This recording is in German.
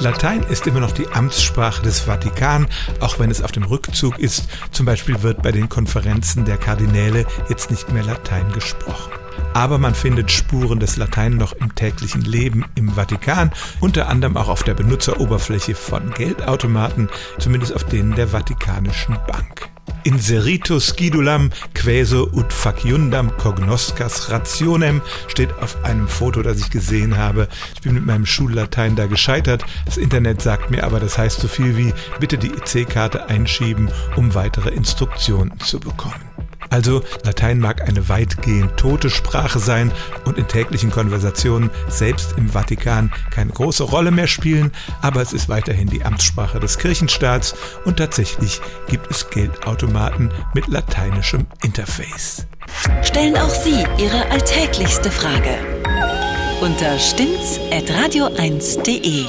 Latein ist immer noch die Amtssprache des Vatikan, auch wenn es auf dem Rückzug ist. Zum Beispiel wird bei den Konferenzen der Kardinäle jetzt nicht mehr Latein gesprochen. Aber man findet Spuren des Latein noch im täglichen Leben im Vatikan, unter anderem auch auf der Benutzeroberfläche von Geldautomaten, zumindest auf denen der Vatikanischen Bank. Inseritus scidulam quaeso ut faciundam cognoscas rationem steht auf einem Foto, das ich gesehen habe. Ich bin mit meinem Schullatein da gescheitert. Das Internet sagt mir aber, das heißt so viel wie bitte die EC-Karte einschieben, um weitere Instruktionen zu bekommen. Also Latein mag eine weitgehend tote Sprache sein und in täglichen Konversationen selbst im Vatikan keine große Rolle mehr spielen, aber es ist weiterhin die Amtssprache des Kirchenstaats und tatsächlich gibt es Geldautomaten mit lateinischem Interface. Stellen auch Sie Ihre alltäglichste Frage unter stimmtz.radio1.de.